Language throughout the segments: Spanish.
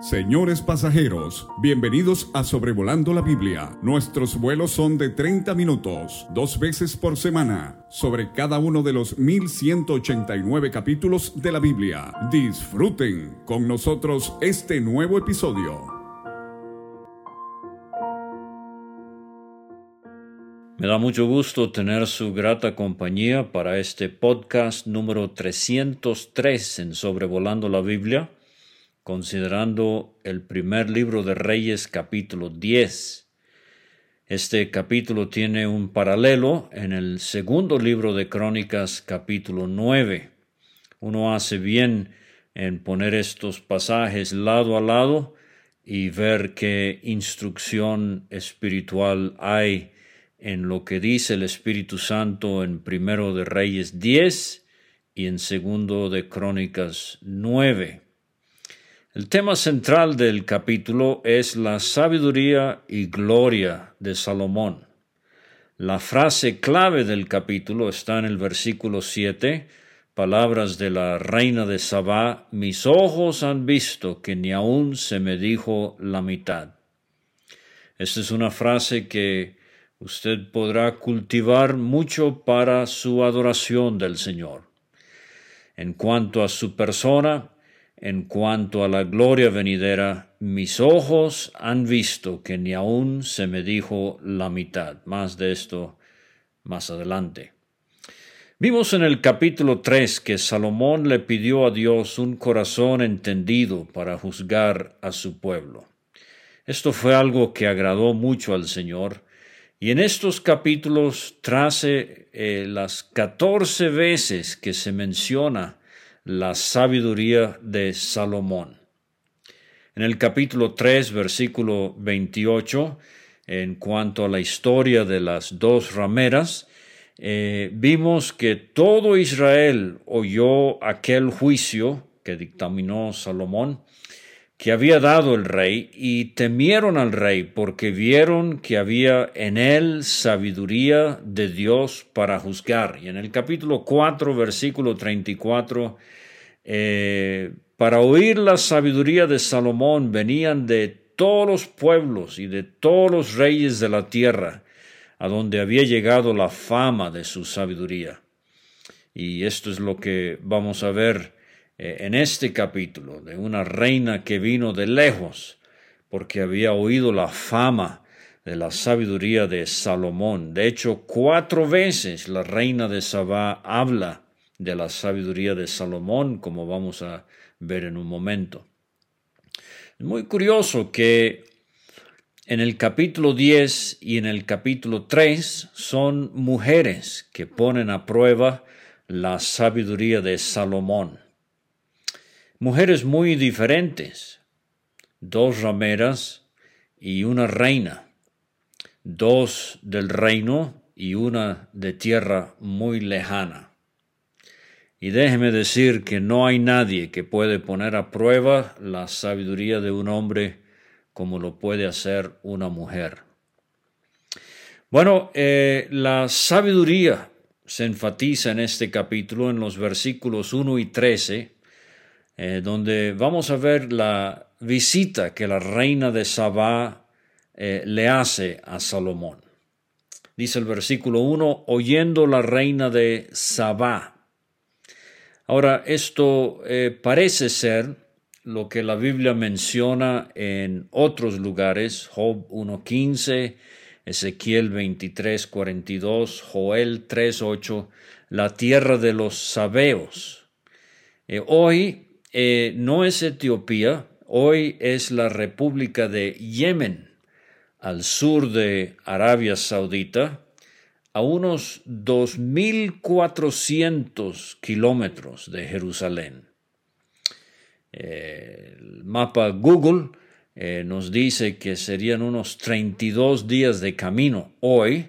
Señores pasajeros, bienvenidos a Sobrevolando la Biblia. Nuestros vuelos son de 30 minutos, dos veces por semana, sobre cada uno de los 1189 capítulos de la Biblia. Disfruten con nosotros este nuevo episodio. Me da mucho gusto tener su grata compañía para este podcast número 303 en Sobrevolando la Biblia considerando el primer libro de Reyes capítulo 10. Este capítulo tiene un paralelo en el segundo libro de Crónicas capítulo 9. Uno hace bien en poner estos pasajes lado a lado y ver qué instrucción espiritual hay en lo que dice el Espíritu Santo en primero de Reyes 10 y en segundo de Crónicas 9. El tema central del capítulo es la sabiduría y gloria de Salomón. La frase clave del capítulo está en el versículo 7, palabras de la reina de Sabá, mis ojos han visto que ni aún se me dijo la mitad. Esta es una frase que usted podrá cultivar mucho para su adoración del Señor. En cuanto a su persona, en cuanto a la gloria venidera, mis ojos han visto que ni aún se me dijo la mitad. Más de esto más adelante. Vimos en el capítulo 3 que Salomón le pidió a Dios un corazón entendido para juzgar a su pueblo. Esto fue algo que agradó mucho al Señor, y en estos capítulos trace eh, las catorce veces que se menciona la sabiduría de Salomón. En el capítulo 3, versículo 28, en cuanto a la historia de las dos rameras, eh, vimos que todo Israel oyó aquel juicio que dictaminó Salomón, que había dado el rey, y temieron al rey porque vieron que había en él sabiduría de Dios para juzgar. Y en el capítulo 4, versículo 34, eh, para oír la sabiduría de Salomón venían de todos los pueblos y de todos los reyes de la tierra, a donde había llegado la fama de su sabiduría. Y esto es lo que vamos a ver eh, en este capítulo, de una reina que vino de lejos, porque había oído la fama de la sabiduría de Salomón. De hecho, cuatro veces la reina de Sabá habla de la sabiduría de Salomón, como vamos a ver en un momento. Es muy curioso que en el capítulo 10 y en el capítulo 3 son mujeres que ponen a prueba la sabiduría de Salomón. Mujeres muy diferentes, dos rameras y una reina, dos del reino y una de tierra muy lejana. Y déjeme decir que no hay nadie que puede poner a prueba la sabiduría de un hombre como lo puede hacer una mujer. Bueno, eh, la sabiduría se enfatiza en este capítulo en los versículos 1 y 13, eh, donde vamos a ver la visita que la reina de Sabá eh, le hace a Salomón. Dice el versículo 1, oyendo la reina de Sabá, Ahora, esto eh, parece ser lo que la Biblia menciona en otros lugares, Job 1.15, Ezequiel 23.42, Joel 3.8, la tierra de los sabeos. Hoy eh, no es Etiopía, hoy es la República de Yemen, al sur de Arabia Saudita, a unos 2.400 kilómetros de Jerusalén. el mapa Google eh, nos dice que serían unos 32 días de camino hoy,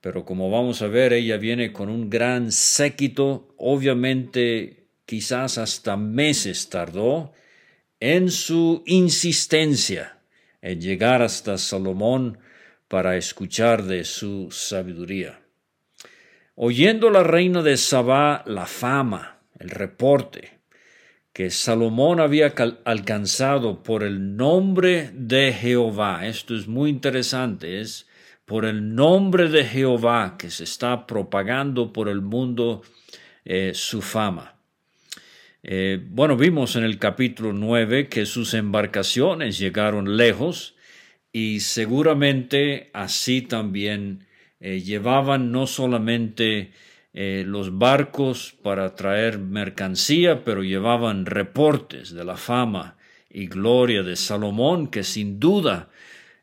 pero como vamos a ver, ella viene con un gran séquito, obviamente quizás hasta meses tardó en su insistencia en llegar hasta Salomón para escuchar de su sabiduría. Oyendo la reina de Sabá la fama, el reporte, que Salomón había alcanzado por el nombre de Jehová. Esto es muy interesante, es por el nombre de Jehová que se está propagando por el mundo eh, su fama. Eh, bueno, vimos en el capítulo 9 que sus embarcaciones llegaron lejos y seguramente así también eh, llevaban no solamente eh, los barcos para traer mercancía, pero llevaban reportes de la fama y gloria de Salomón, que sin duda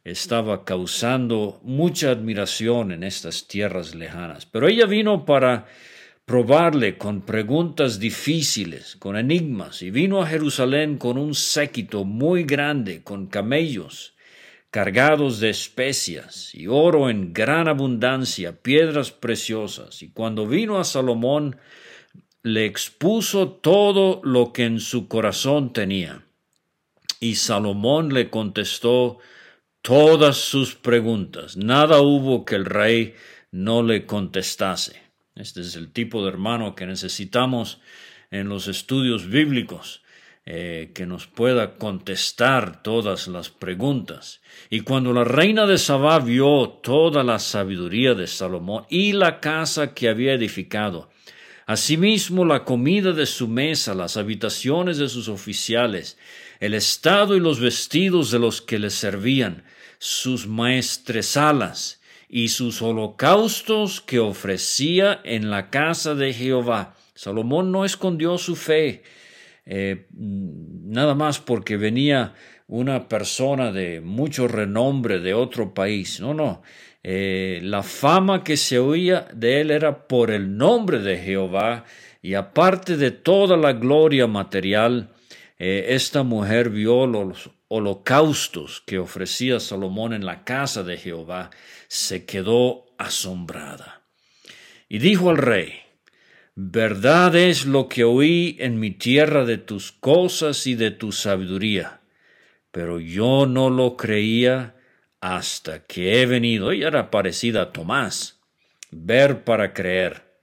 estaba causando mucha admiración en estas tierras lejanas. Pero ella vino para probarle con preguntas difíciles, con enigmas, y vino a Jerusalén con un séquito muy grande, con camellos, cargados de especias y oro en gran abundancia, piedras preciosas. Y cuando vino a Salomón, le expuso todo lo que en su corazón tenía. Y Salomón le contestó todas sus preguntas. Nada hubo que el rey no le contestase. Este es el tipo de hermano que necesitamos en los estudios bíblicos. Eh, que nos pueda contestar todas las preguntas. Y cuando la reina de Sabá vio toda la sabiduría de Salomón y la casa que había edificado, asimismo la comida de su mesa, las habitaciones de sus oficiales, el estado y los vestidos de los que le servían, sus maestresalas y sus holocaustos que ofrecía en la casa de Jehová. Salomón no escondió su fe, eh, nada más porque venía una persona de mucho renombre de otro país. No, no. Eh, la fama que se oía de él era por el nombre de Jehová y aparte de toda la gloria material, eh, esta mujer vio los holocaustos que ofrecía Salomón en la casa de Jehová, se quedó asombrada. Y dijo al rey, Verdad es lo que oí en mi tierra de tus cosas y de tu sabiduría, pero yo no lo creía hasta que he venido. Ella era parecida a Tomás, ver para creer.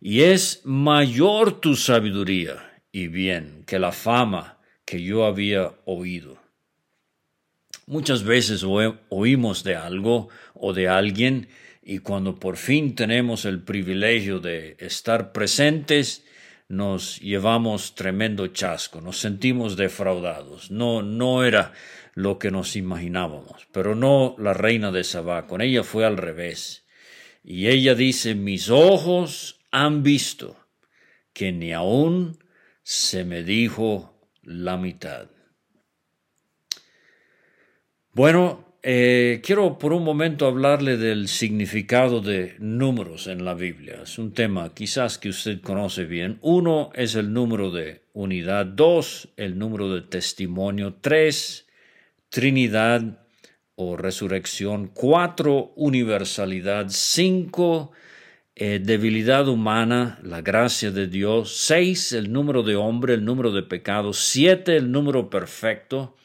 Y es mayor tu sabiduría y bien que la fama que yo había oído. Muchas veces oímos de algo o de alguien y cuando por fin tenemos el privilegio de estar presentes, nos llevamos tremendo chasco, nos sentimos defraudados. No, no era lo que nos imaginábamos, pero no la reina de Sabá, con ella fue al revés. Y ella dice, mis ojos han visto que ni aún se me dijo la mitad. Bueno, eh, quiero por un momento hablarle del significado de números en la Biblia. Es un tema quizás que usted conoce bien. Uno es el número de unidad, dos, el número de testimonio, tres, Trinidad o resurrección, cuatro, universalidad, cinco, eh, debilidad humana, la gracia de Dios, seis, el número de hombre, el número de pecado, siete, el número perfecto,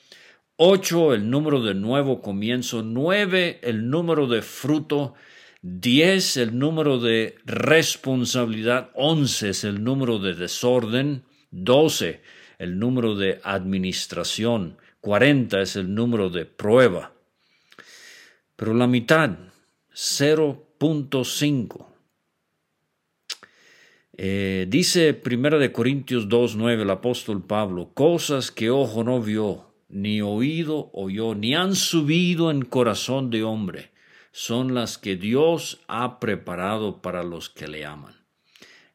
8 el número de nuevo comienzo, 9 el número de fruto, 10 el número de responsabilidad, 11 es el número de desorden, 12 el número de administración, 40 es el número de prueba. Pero la mitad, 0.5. Eh, dice 1 Corintios 2.9 el apóstol Pablo, cosas que ojo no vio ni oído oyó, ni han subido en corazón de hombre, son las que Dios ha preparado para los que le aman.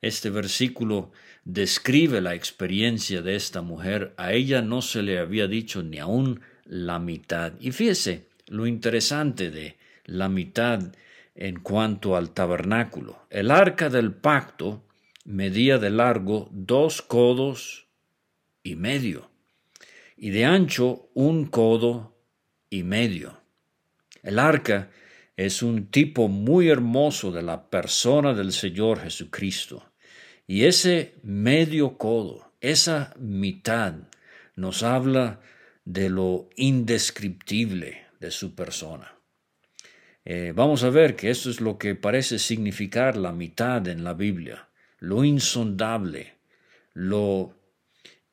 Este versículo describe la experiencia de esta mujer. A ella no se le había dicho ni aún la mitad. Y fíjese lo interesante de la mitad en cuanto al tabernáculo. El arca del pacto medía de largo dos codos y medio y de ancho un codo y medio. El arca es un tipo muy hermoso de la persona del Señor Jesucristo. Y ese medio codo, esa mitad, nos habla de lo indescriptible de su persona. Eh, vamos a ver que esto es lo que parece significar la mitad en la Biblia, lo insondable, lo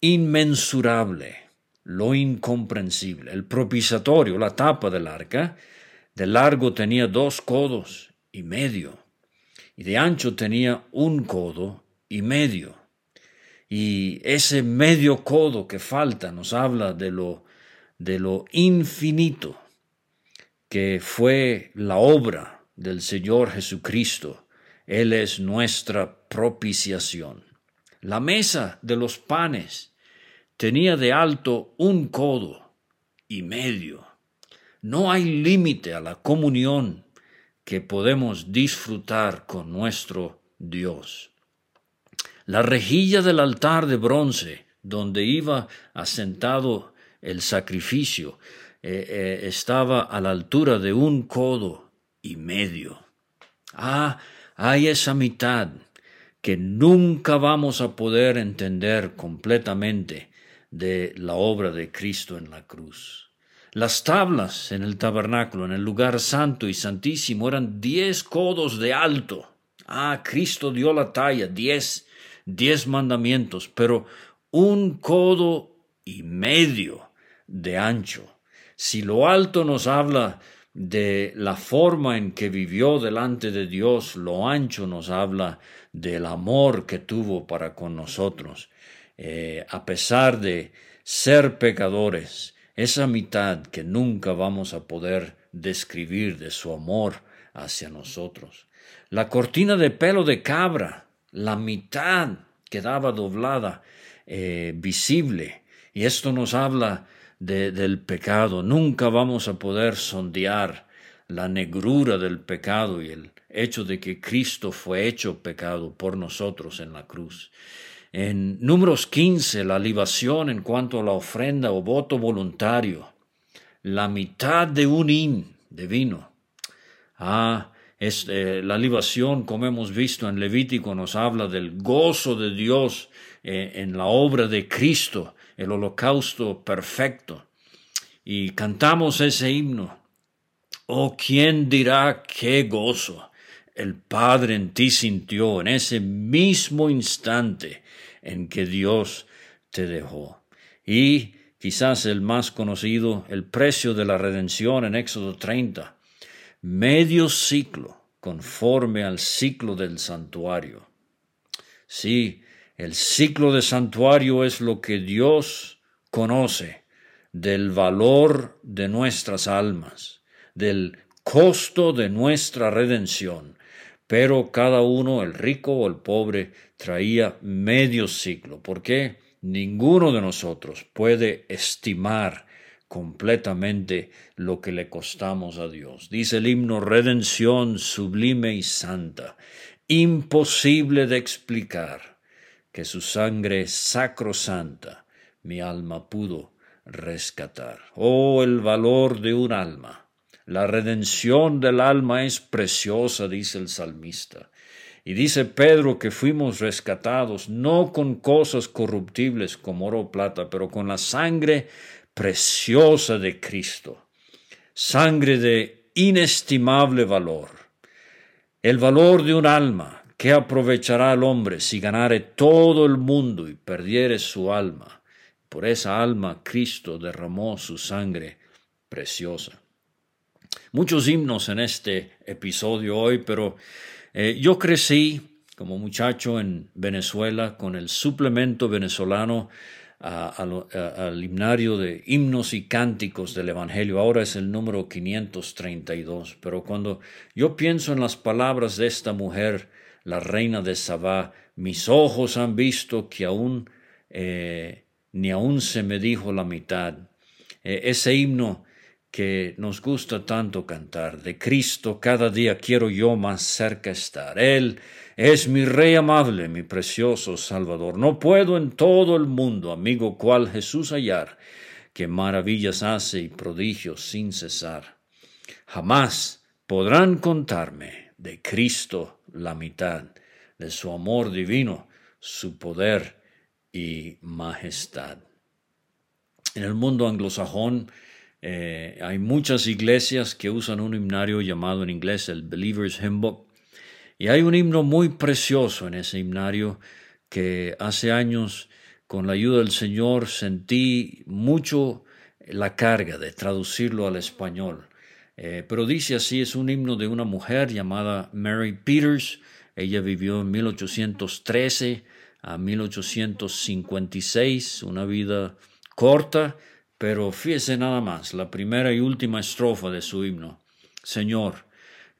inmensurable, lo incomprensible. El propiciatorio, la tapa del arca, de largo tenía dos codos y medio, y de ancho tenía un codo y medio. Y ese medio codo que falta nos habla de lo, de lo infinito que fue la obra del Señor Jesucristo. Él es nuestra propiciación. La mesa de los panes tenía de alto un codo y medio. No hay límite a la comunión que podemos disfrutar con nuestro Dios. La rejilla del altar de bronce, donde iba asentado el sacrificio, eh, eh, estaba a la altura de un codo y medio. Ah, hay esa mitad que nunca vamos a poder entender completamente de la obra de Cristo en la cruz. Las tablas en el tabernáculo, en el lugar santo y santísimo, eran diez codos de alto. Ah, Cristo dio la talla, diez, diez mandamientos, pero un codo y medio de ancho. Si lo alto nos habla de la forma en que vivió delante de Dios, lo ancho nos habla del amor que tuvo para con nosotros. Eh, a pesar de ser pecadores, esa mitad que nunca vamos a poder describir de su amor hacia nosotros. La cortina de pelo de cabra, la mitad quedaba doblada, eh, visible, y esto nos habla del pecado. Nunca vamos a poder sondear la negrura del pecado y el hecho de que Cristo fue hecho pecado por nosotros en la cruz. En números 15, la libación en cuanto a la ofrenda o voto voluntario, la mitad de un hin de vino. Ah, es, eh, la libación, como hemos visto en Levítico, nos habla del gozo de Dios eh, en la obra de Cristo el holocausto perfecto. Y cantamos ese himno. Oh, ¿quién dirá qué gozo el Padre en ti sintió en ese mismo instante en que Dios te dejó? Y quizás el más conocido, el precio de la redención en Éxodo 30, medio ciclo conforme al ciclo del santuario. Sí, el ciclo de santuario es lo que Dios conoce del valor de nuestras almas, del costo de nuestra redención. Pero cada uno, el rico o el pobre, traía medio ciclo. porque Ninguno de nosotros puede estimar completamente lo que le costamos a Dios. Dice el himno Redención sublime y santa, imposible de explicar que su sangre sacrosanta mi alma pudo rescatar. Oh, el valor de un alma. La redención del alma es preciosa, dice el salmista. Y dice Pedro que fuimos rescatados no con cosas corruptibles como oro o plata, pero con la sangre preciosa de Cristo, sangre de inestimable valor. El valor de un alma ¿Qué aprovechará el hombre si ganare todo el mundo y perdiere su alma? Por esa alma Cristo derramó su sangre preciosa. Muchos himnos en este episodio hoy, pero eh, yo crecí como muchacho en Venezuela con el suplemento venezolano al himnario de himnos y cánticos del Evangelio. Ahora es el número 532. Pero cuando yo pienso en las palabras de esta mujer, la reina de Sabá, mis ojos han visto que aún eh, ni aún se me dijo la mitad. Eh, ese himno que nos gusta tanto cantar, de Cristo cada día quiero yo más cerca estar. Él es mi Rey amable, mi precioso Salvador. No puedo en todo el mundo, amigo cual Jesús hallar, que maravillas hace y prodigios sin cesar. Jamás podrán contarme de Cristo la mitad de su amor divino, su poder y majestad. En el mundo anglosajón eh, hay muchas iglesias que usan un himnario llamado en inglés el Believer's Hymn Book. Y hay un himno muy precioso en ese himnario que hace años con la ayuda del Señor sentí mucho la carga de traducirlo al español. Eh, pero dice así, es un himno de una mujer llamada Mary Peters. Ella vivió en 1813 a 1856, una vida corta, pero fíjese nada más, la primera y última estrofa de su himno. Señor,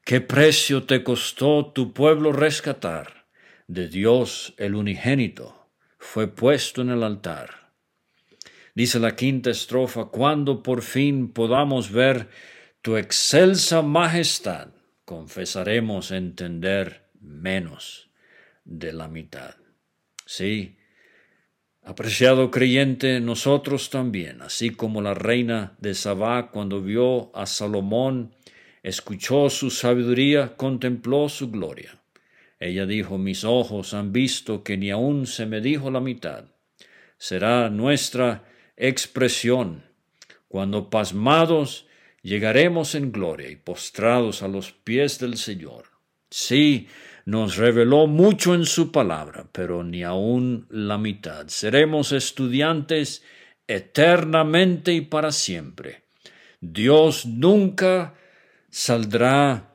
¿qué precio te costó tu pueblo rescatar? De Dios el unigénito fue puesto en el altar. Dice la quinta estrofa, cuando por fin podamos ver tu excelsa majestad, confesaremos entender menos de la mitad. Sí, apreciado creyente, nosotros también, así como la reina de Sabá cuando vio a Salomón, escuchó su sabiduría, contempló su gloria. Ella dijo, mis ojos han visto que ni aun se me dijo la mitad. Será nuestra expresión, cuando pasmados llegaremos en gloria y postrados a los pies del Señor. Sí, nos reveló mucho en su palabra, pero ni aun la mitad. Seremos estudiantes eternamente y para siempre. Dios nunca saldrá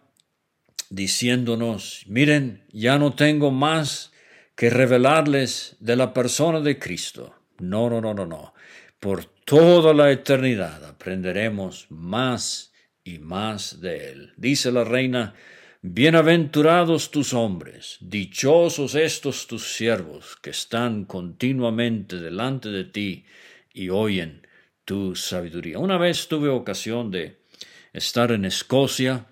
diciéndonos, miren, ya no tengo más que revelarles de la persona de Cristo. No, no, no, no, no. Por toda la eternidad aprenderemos más y más de Él. Dice la reina, Bienaventurados tus hombres, dichosos estos tus siervos que están continuamente delante de ti y oyen tu sabiduría. Una vez tuve ocasión de estar en Escocia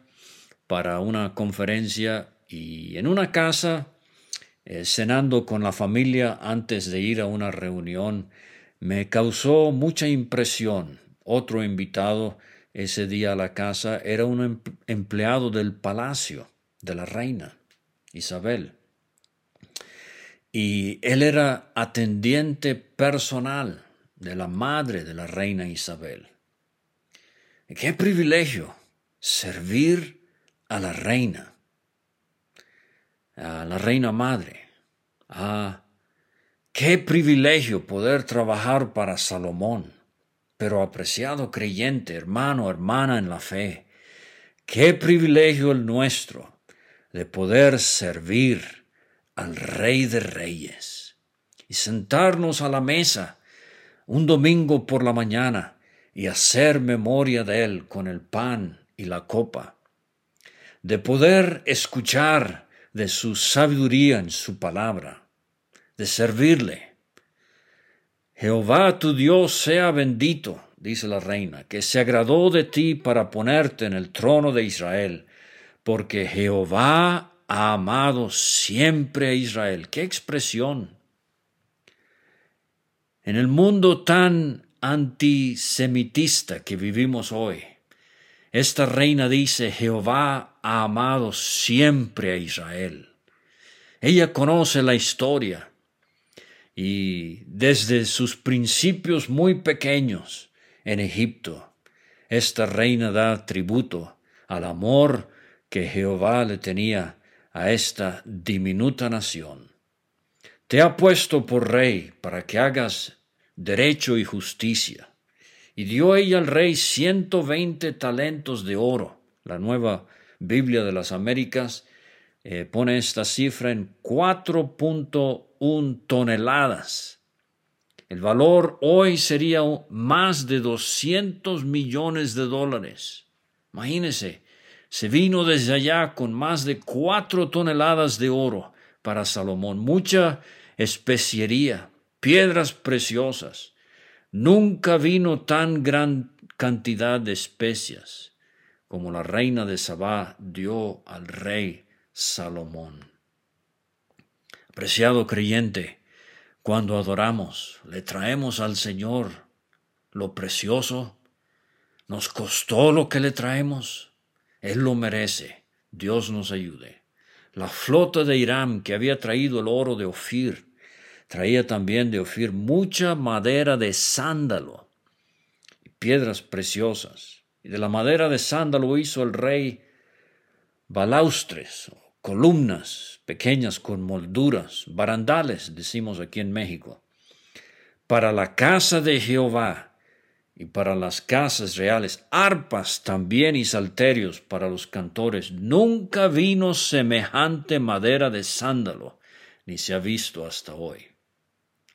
para una conferencia y en una casa, eh, cenando con la familia antes de ir a una reunión, me causó mucha impresión. Otro invitado ese día a la casa era un em-, empleado del palacio de la reina Isabel. Y él era atendiente personal de la madre de la reina Isabel. Qué privilegio servir a la reina, a la reina madre. Ah, Qué privilegio poder trabajar para Salomón, pero apreciado creyente, hermano, hermana en la fe. Qué privilegio el nuestro de poder servir al Rey de Reyes y sentarnos a la mesa un domingo por la mañana y hacer memoria de Él con el pan y la copa, de poder escuchar de su sabiduría en su palabra, de servirle. Jehová tu Dios sea bendito, dice la reina, que se agradó de ti para ponerte en el trono de Israel, porque Jehová ha amado siempre a Israel. ¡Qué expresión! En el mundo tan antisemitista que vivimos hoy, esta reina dice, Jehová ha amado siempre a Israel. Ella conoce la historia, y desde sus principios muy pequeños en Egipto, esta reina da tributo al amor que Jehová le tenía a esta diminuta nación. Te ha puesto por rey para que hagas derecho y justicia. Y dio ella al rey ciento veinte talentos de oro. La nueva Biblia de las Américas eh, pone esta cifra en 4.1 toneladas. El valor hoy sería más de 200 millones de dólares. Imagínese, se vino desde allá con más de 4 toneladas de oro para Salomón, mucha especiería, piedras preciosas. Nunca vino tan gran cantidad de especias como la reina de Sabá dio al rey Salomón. Apreciado creyente, cuando adoramos, le traemos al Señor lo precioso. Nos costó lo que le traemos. Él lo merece. Dios nos ayude. La flota de Irán que había traído el oro de Ofir, traía también de Ofir mucha madera de sándalo y piedras preciosas. Y de la madera de sándalo hizo el rey balaustres columnas pequeñas con molduras, barandales, decimos aquí en México. para la casa de Jehová y para las casas reales, arpas también y salterios para los cantores. Nunca vino semejante madera de sándalo, ni se ha visto hasta hoy.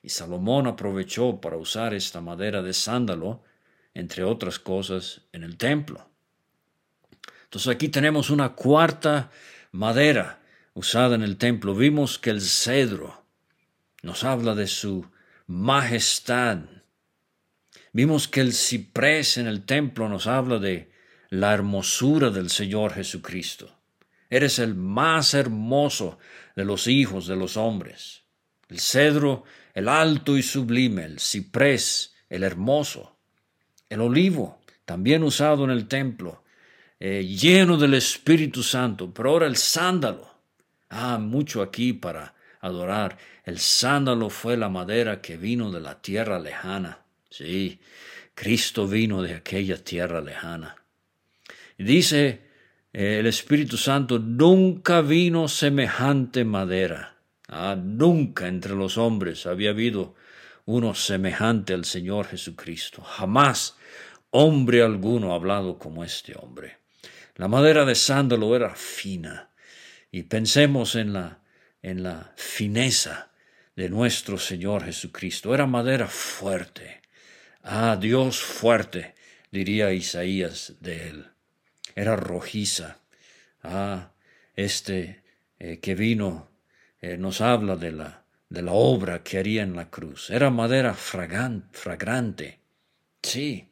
Y Salomón aprovechó para usar esta madera de sándalo, entre otras cosas, en el templo. Entonces aquí tenemos una cuarta madera usada en el templo. Vimos que el cedro nos habla de su majestad. Vimos que el ciprés en el templo nos habla de la hermosura del Señor Jesucristo. Eres el más hermoso de los hijos de los hombres. El cedro, el alto y sublime, el ciprés, el hermoso. El olivo, también usado en el templo, eh, lleno del Espíritu Santo, pero ahora el sándalo. Ah, mucho aquí para adorar. El sándalo fue la madera que vino de la tierra lejana. Sí, Cristo vino de aquella tierra lejana. Dice eh, el Espíritu Santo, nunca vino semejante madera. Ah, nunca entre los hombres había habido uno semejante al Señor Jesucristo. Jamás hombre alguno ha hablado como este hombre. La madera de sándalo era fina. Y pensemos en la, en la fineza de nuestro Señor Jesucristo. Era madera fuerte. Ah, Dios fuerte, diría Isaías de él. Era rojiza. Ah, este eh, que vino eh, nos habla de la, de la obra que haría en la cruz. Era madera fragrante. Sí,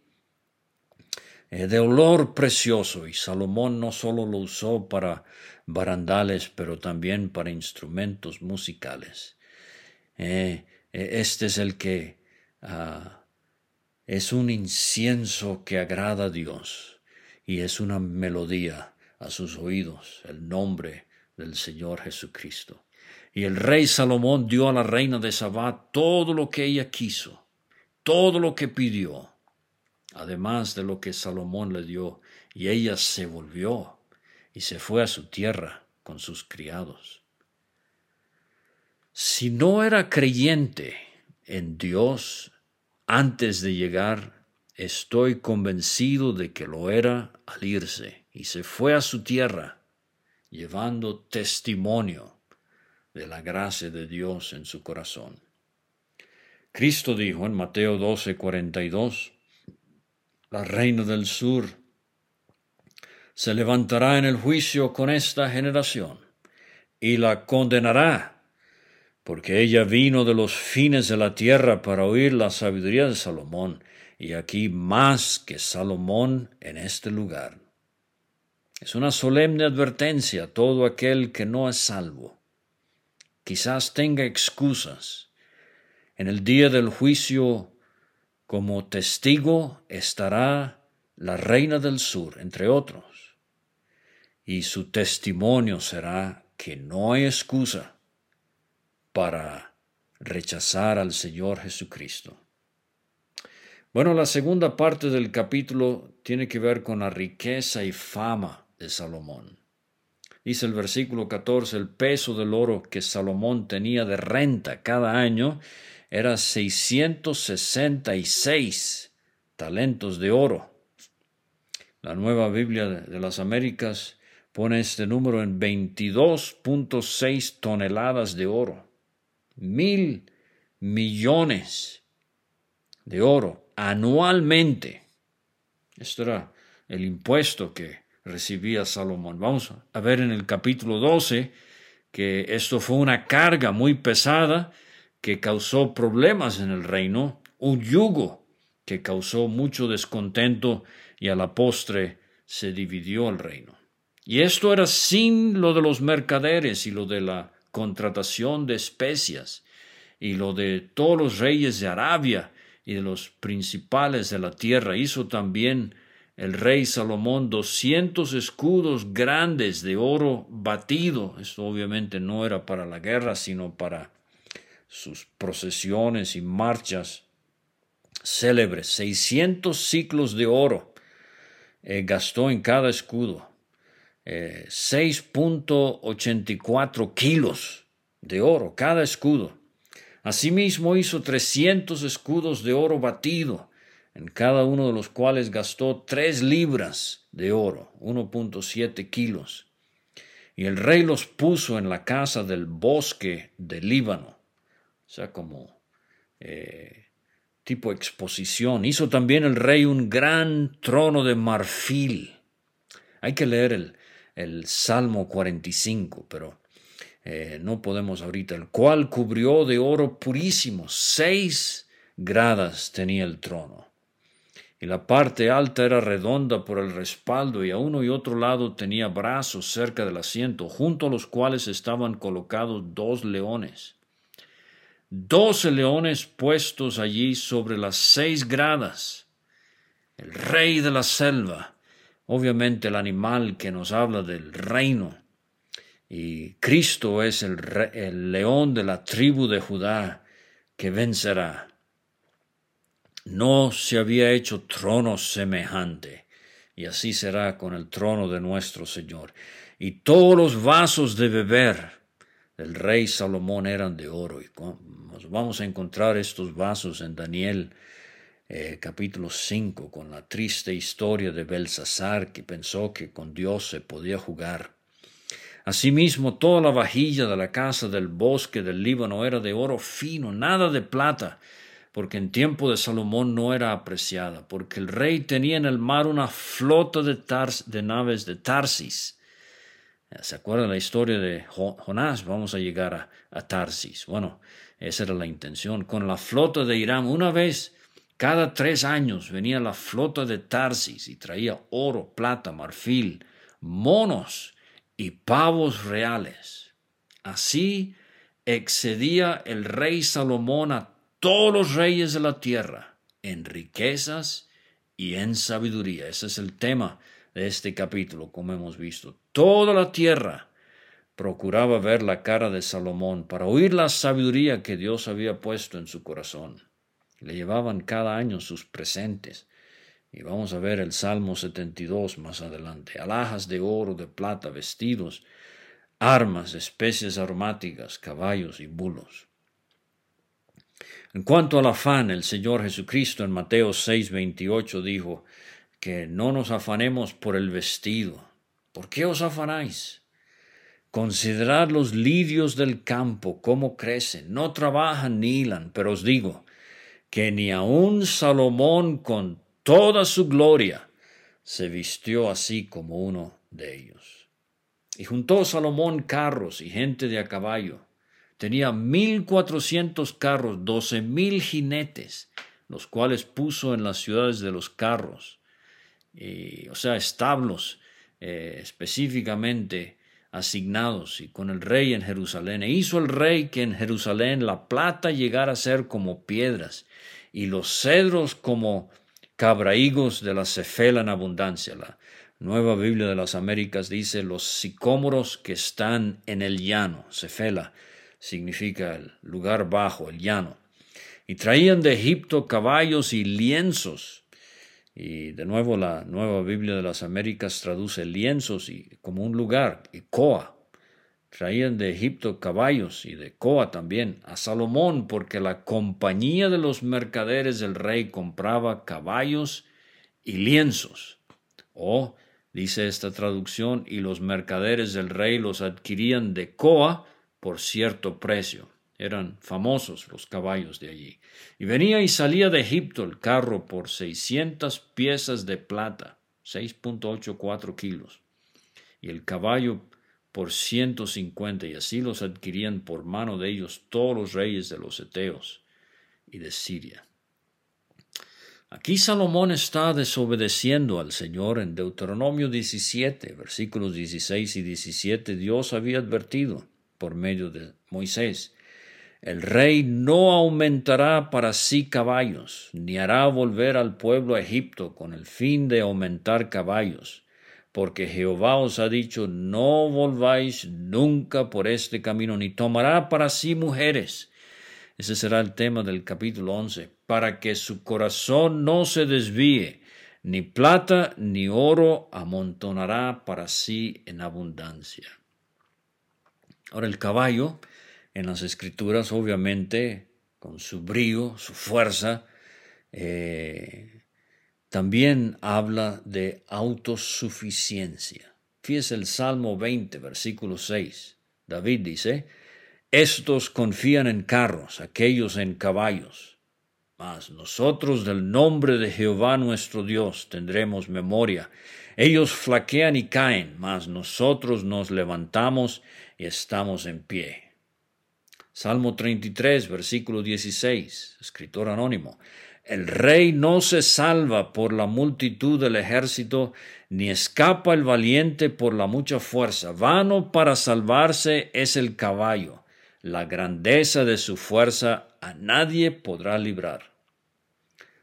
de olor precioso, y Salomón no solo lo usó para barandales, pero también para instrumentos musicales. Eh, eh, este es el que ah, es un incienso que agrada a Dios y es una melodía a sus oídos, el nombre del Señor Jesucristo. Y el rey Salomón dio a la reina de Sabá todo lo que ella quiso, todo lo que pidió además de lo que Salomón le dio, y ella se volvió y se fue a su tierra con sus criados. Si no era creyente en Dios antes de llegar, estoy convencido de que lo era al irse, y se fue a su tierra, llevando testimonio de la gracia de Dios en su corazón. Cristo dijo en Mateo 12, 42, la reina del sur, se levantará en el juicio con esta generación y la condenará, porque ella vino de los fines de la tierra para oír la sabiduría de Salomón, y aquí más que Salomón en este lugar. Es una solemne advertencia a todo aquel que no es salvo. Quizás tenga excusas. En el día del juicio como testigo estará la reina del sur, entre otros, y su testimonio será que no hay excusa para rechazar al Señor Jesucristo. Bueno, la segunda parte del capítulo tiene que ver con la riqueza y fama de Salomón. Dice el versículo 14, el peso del oro que Salomón tenía de renta cada año era 666 talentos de oro. La nueva Biblia de las Américas pone este número en 22.6 toneladas de oro. Mil millones de oro anualmente. Esto era el impuesto que recibía Salomón. Vamos a ver en el capítulo 12 que esto fue una carga muy pesada que causó problemas en el reino, un yugo que causó mucho descontento y a la postre se dividió el reino. Y esto era sin lo de los mercaderes y lo de la contratación de especias y lo de todos los reyes de Arabia y de los principales de la tierra. Hizo también el rey Salomón doscientos escudos grandes de oro batido. Esto obviamente no era para la guerra, sino para sus procesiones y marchas célebres, 600 ciclos de oro eh, gastó en cada escudo, 6.84 eh, kilos de oro cada escudo. Asimismo hizo trescientos escudos de oro batido, en cada uno de los cuales gastó tres libras de oro, 1.7 kilos. Y el rey los puso en la casa del bosque del Líbano, sea, como eh, tipo exposición. Hizo también el rey un gran trono de marfil. Hay que leer el, el Salmo 45, pero eh, no podemos ahorita, el cual cubrió de oro purísimo, seis gradas tenía el trono. Y la parte alta era redonda por el respaldo y a uno y otro lado tenía brazos cerca del asiento, junto a los cuales estaban colocados dos leones. Doce leones puestos allí sobre las seis gradas. El rey de la selva, obviamente el animal que nos habla del reino y Cristo es el, el león de la tribu de Judá que vencerá. No se había hecho trono semejante, y así será con el trono de nuestro Señor. Y todos los vasos de beber del rey Salomón eran de oro. Y vamos a encontrar estos vasos en Daniel eh, capítulo 5, con la triste historia de Belsasar, que pensó que con Dios se podía jugar. Asimismo, toda la vajilla de la casa del bosque del Líbano era de oro fino, nada de plata, porque en tiempo de Salomón no era apreciada, porque el rey tenía en el mar una flota de, de naves de Tarsis. ¿Se acuerdan la historia de Jonás? Vamos a llegar a, a Tarsis. Bueno, esa era la intención. Con la flota de Irán, una vez cada tres años venía la flota de Tarsis y traía oro, plata, marfil, monos y pavos reales. Así excedía el rey Salomón a todos los reyes de la tierra en riquezas y en sabiduría. Ese es el tema de este capítulo, como hemos visto. Toda la tierra procuraba ver la cara de Salomón para oír la sabiduría que Dios había puesto en su corazón. Le llevaban cada año sus presentes y vamos a ver el Salmo 72 más adelante. Alhajas de oro, de plata, vestidos, armas, especies aromáticas, caballos y bulos. En cuanto al afán, el Señor Jesucristo en Mateo 6:28 dijo que no nos afanemos por el vestido. ¿Por qué os afanáis? Considerad los lirios del campo, cómo crecen, no trabajan ni hilan, pero os digo que ni aun Salomón con toda su gloria, se vistió así como uno de ellos. Y juntó Salomón carros y gente de a caballo. Tenía mil cuatrocientos carros, doce mil jinetes, los cuales puso en las ciudades de los carros, y, o sea, establos eh, específicamente asignados, y con el rey en Jerusalén. E hizo el rey que en Jerusalén la plata llegara a ser como piedras, y los cedros como cabraigos de la cefela en abundancia. La Nueva Biblia de las Américas dice los sicómoros que están en el llano. Cefela significa el lugar bajo, el llano. Y traían de Egipto caballos y lienzos. Y de nuevo la Nueva Biblia de las Américas traduce lienzos y como un lugar, y coa, Traían de Egipto caballos y de Coa también a Salomón, porque la compañía de los mercaderes del rey compraba caballos y lienzos. O, dice esta traducción, y los mercaderes del rey los adquirían de Coa por cierto precio. Eran famosos los caballos de allí. Y venía y salía de Egipto el carro por seiscientas piezas de plata, 6.84 kilos, y el caballo por ciento cincuenta, y así los adquirían por mano de ellos todos los reyes de los Eteos y de Siria. Aquí Salomón está desobedeciendo al Señor en Deuteronomio 17, versículos 16 y 17. Dios había advertido por medio de Moisés, el rey no aumentará para sí caballos, ni hará volver al pueblo a Egipto con el fin de aumentar caballos porque Jehová os ha dicho, no volváis nunca por este camino, ni tomará para sí mujeres. Ese será el tema del capítulo 11, para que su corazón no se desvíe, ni plata ni oro amontonará para sí en abundancia. Ahora el caballo en las escrituras obviamente con su brío, su fuerza, eh, también habla de autosuficiencia. Fíjese el Salmo 20, versículo 6. David dice, estos confían en carros, aquellos en caballos. Mas nosotros del nombre de Jehová nuestro Dios tendremos memoria. Ellos flaquean y caen, mas nosotros nos levantamos y estamos en pie. Salmo 33, versículo 16, escritor anónimo. El rey no se salva por la multitud del ejército, ni escapa el valiente por la mucha fuerza. Vano para salvarse es el caballo. La grandeza de su fuerza a nadie podrá librar.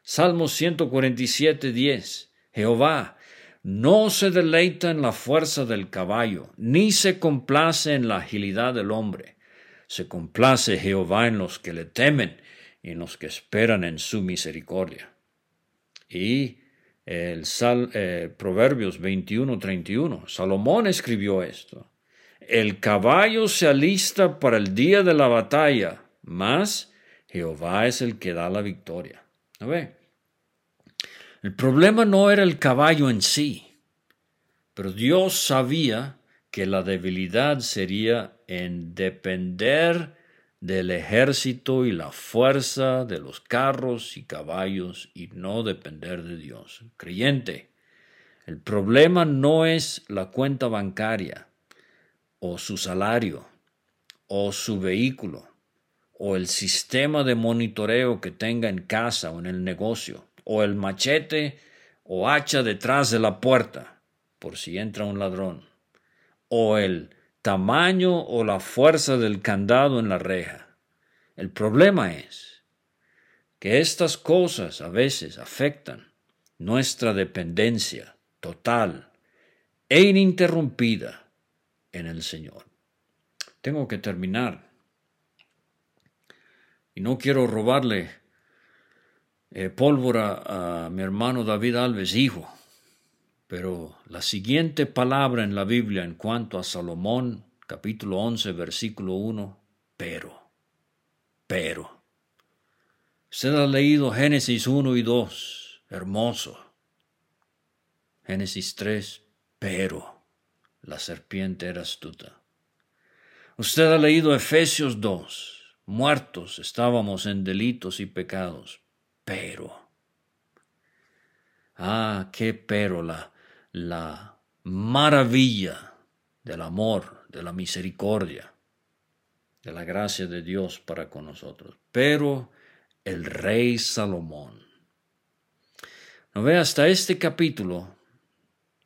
Salmo 147, 10. Jehová no se deleita en la fuerza del caballo, ni se complace en la agilidad del hombre se complace Jehová en los que le temen y en los que esperan en su misericordia. Y el Sal, eh, Proverbios 21-31, Salomón escribió esto. El caballo se alista para el día de la batalla, mas Jehová es el que da la victoria. ¿No ve? El problema no era el caballo en sí, pero Dios sabía que la debilidad sería en depender del ejército y la fuerza de los carros y caballos y no depender de Dios. Creyente, el problema no es la cuenta bancaria o su salario o su vehículo o el sistema de monitoreo que tenga en casa o en el negocio o el machete o hacha detrás de la puerta por si entra un ladrón o el tamaño o la fuerza del candado en la reja. El problema es que estas cosas a veces afectan nuestra dependencia total e ininterrumpida en el Señor. Tengo que terminar. Y no quiero robarle eh, pólvora a mi hermano David Alves, hijo pero la siguiente palabra en la Biblia en cuanto a Salomón, capítulo 11, versículo 1, pero, pero. Usted ha leído Génesis 1 y 2, hermoso. Génesis 3, pero la serpiente era astuta. Usted ha leído Efesios 2, muertos estábamos en delitos y pecados, pero. Ah, qué pero la, la maravilla del amor, de la misericordia, de la gracia de Dios para con nosotros. Pero el rey Salomón. No ve hasta este capítulo,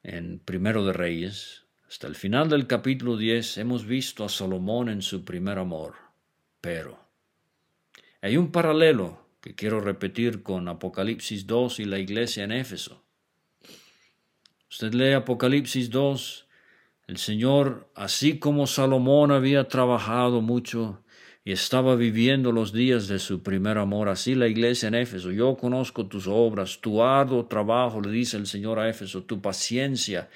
en Primero de Reyes, hasta el final del capítulo 10, hemos visto a Salomón en su primer amor. Pero hay un paralelo que quiero repetir con Apocalipsis 2 y la iglesia en Éfeso. Usted lee Apocalipsis 2, el Señor, así como Salomón había trabajado mucho y estaba viviendo los días de su primer amor, así la iglesia en Éfeso, yo conozco tus obras, tu arduo trabajo, le dice el Señor a Éfeso, tu paciencia,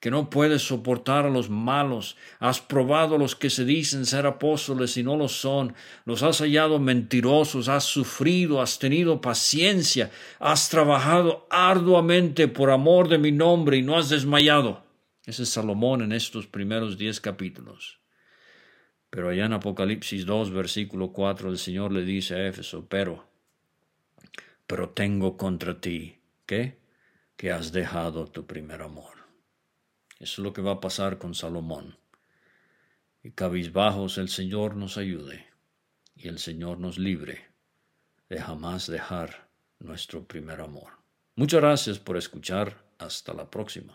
que no puedes soportar a los malos, has probado a los que se dicen ser apóstoles y no lo son, los has hallado mentirosos, has sufrido, has tenido paciencia, has trabajado arduamente por amor de mi nombre y no has desmayado. Ese es Salomón en estos primeros diez capítulos. Pero allá en Apocalipsis 2, versículo 4, el Señor le dice a Éfeso, pero, pero tengo contra ti, ¿qué? Que has dejado tu primer amor. Eso es lo que va a pasar con Salomón. Y cabizbajos el Señor nos ayude y el Señor nos libre de jamás dejar nuestro primer amor. Muchas gracias por escuchar. Hasta la próxima.